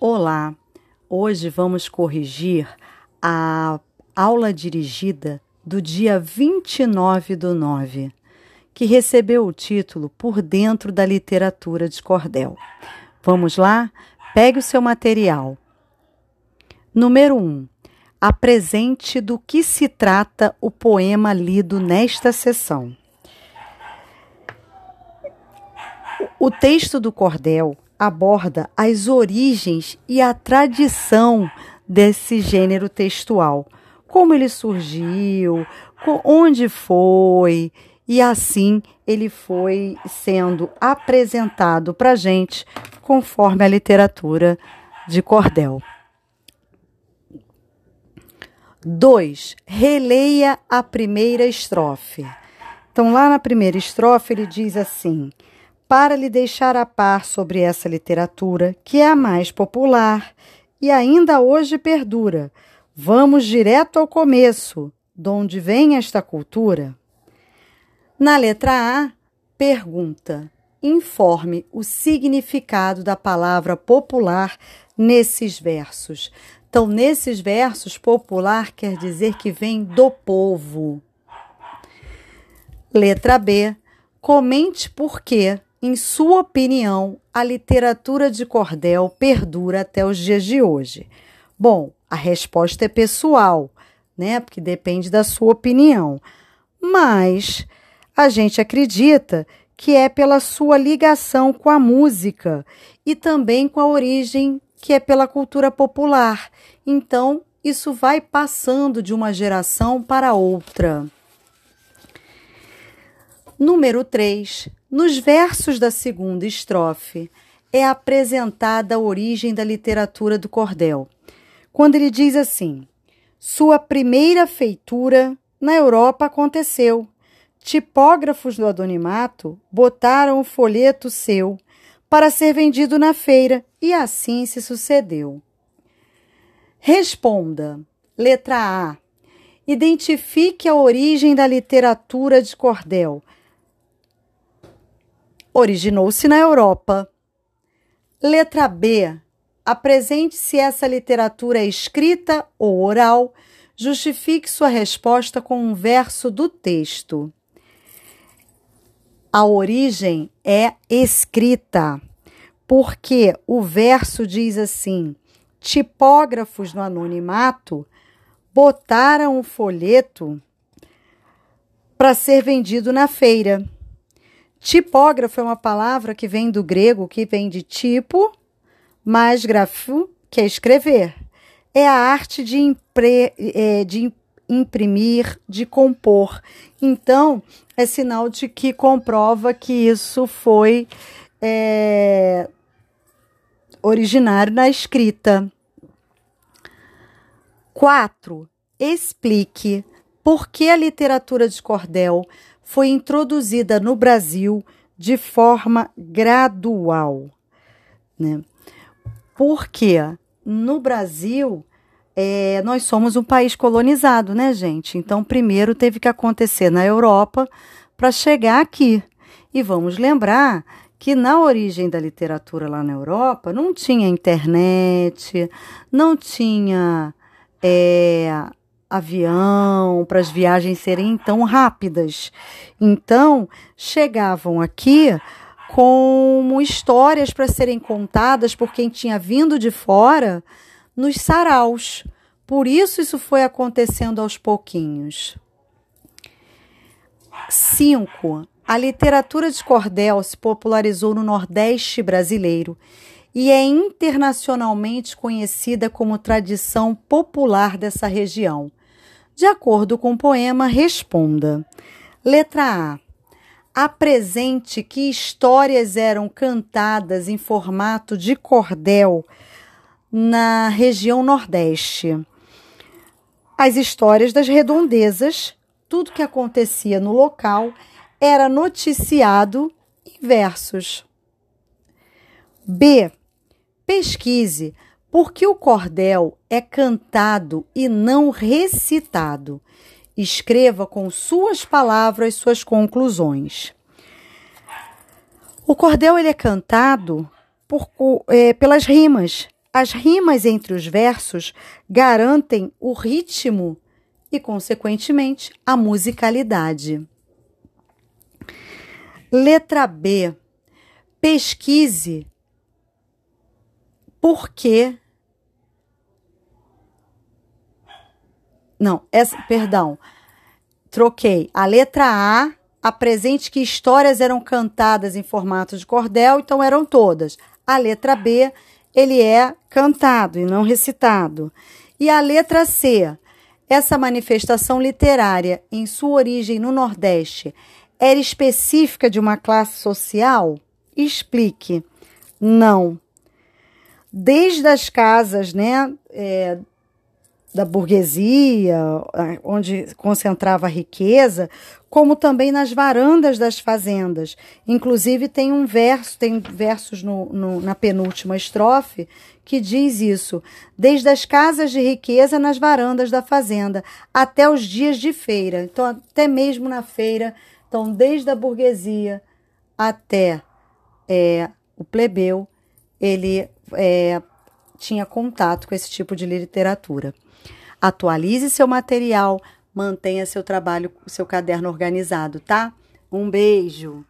Olá, hoje vamos corrigir a aula dirigida do dia 29 do 9, que recebeu o título Por Dentro da Literatura de Cordel. Vamos lá? Pegue o seu material. Número 1. Apresente do que se trata o poema lido nesta sessão. O texto do cordel aborda as origens e a tradição desse gênero textual, como ele surgiu, onde foi, e assim ele foi sendo apresentado para a gente conforme a literatura de cordel. 2. Releia a primeira estrofe. Então, lá na primeira estrofe, ele diz assim: para lhe deixar a par sobre essa literatura, que é a mais popular e ainda hoje perdura. Vamos direto ao começo, de onde vem esta cultura? Na letra A, pergunta: informe o significado da palavra popular nesses versos. Então, nesses versos, popular quer dizer que vem do povo. Letra B, comente por que em sua opinião, a literatura de cordel perdura até os dias de hoje? Bom, a resposta é pessoal, né? Porque depende da sua opinião. Mas a gente acredita que é pela sua ligação com a música e também com a origem que é pela cultura popular. Então, isso vai passando de uma geração para outra. Número 3. Nos versos da segunda estrofe é apresentada a origem da literatura do cordel. Quando ele diz assim: Sua primeira feitura na Europa aconteceu. Tipógrafos do anonimato botaram o folheto seu para ser vendido na feira e assim se sucedeu. Responda. Letra A. Identifique a origem da literatura de cordel originou-se na Europa. Letra B. Apresente se essa literatura é escrita ou oral. Justifique sua resposta com um verso do texto. A origem é escrita, porque o verso diz assim: tipógrafos no anonimato botaram o folheto para ser vendido na feira. Tipógrafo é uma palavra que vem do grego, que vem de tipo, mais grafo, que é escrever. É a arte de, impre, é, de imprimir, de compor. Então, é sinal de que comprova que isso foi é, originário na escrita. 4. Explique por que a literatura de cordel foi introduzida no Brasil de forma gradual, né? Porque no Brasil é, nós somos um país colonizado, né, gente? Então, primeiro teve que acontecer na Europa para chegar aqui. E vamos lembrar que na origem da literatura lá na Europa não tinha internet, não tinha é, avião, para as viagens serem tão rápidas. Então, chegavam aqui como histórias para serem contadas por quem tinha vindo de fora nos saraus. Por isso, isso foi acontecendo aos pouquinhos. 5. A literatura de cordel se popularizou no Nordeste brasileiro e é internacionalmente conhecida como tradição popular dessa região. De acordo com o poema, responda. Letra A. Apresente que histórias eram cantadas em formato de cordel na região Nordeste. As histórias das redondezas, tudo que acontecia no local, era noticiado em versos. B. Pesquise por que o cordel é cantado e não recitado? Escreva com suas palavras suas conclusões. O cordel ele é cantado por, é, pelas rimas. As rimas entre os versos garantem o ritmo e, consequentemente, a musicalidade. Letra B. Pesquise por que. Não, essa, perdão. Troquei. A letra A apresente que histórias eram cantadas em formato de cordel, então eram todas. A letra B, ele é cantado e não recitado. E a letra C, essa manifestação literária, em sua origem no Nordeste, era específica de uma classe social? Explique. Não. Desde as casas, né, é, da burguesia, onde concentrava a riqueza, como também nas varandas das fazendas. Inclusive, tem um verso, tem versos no, no, na penúltima estrofe que diz isso: desde as casas de riqueza nas varandas da fazenda, até os dias de feira. Então, até mesmo na feira, então, desde a burguesia até é, o plebeu, ele é, tinha contato com esse tipo de literatura. Atualize seu material, mantenha seu trabalho, seu caderno organizado, tá? Um beijo.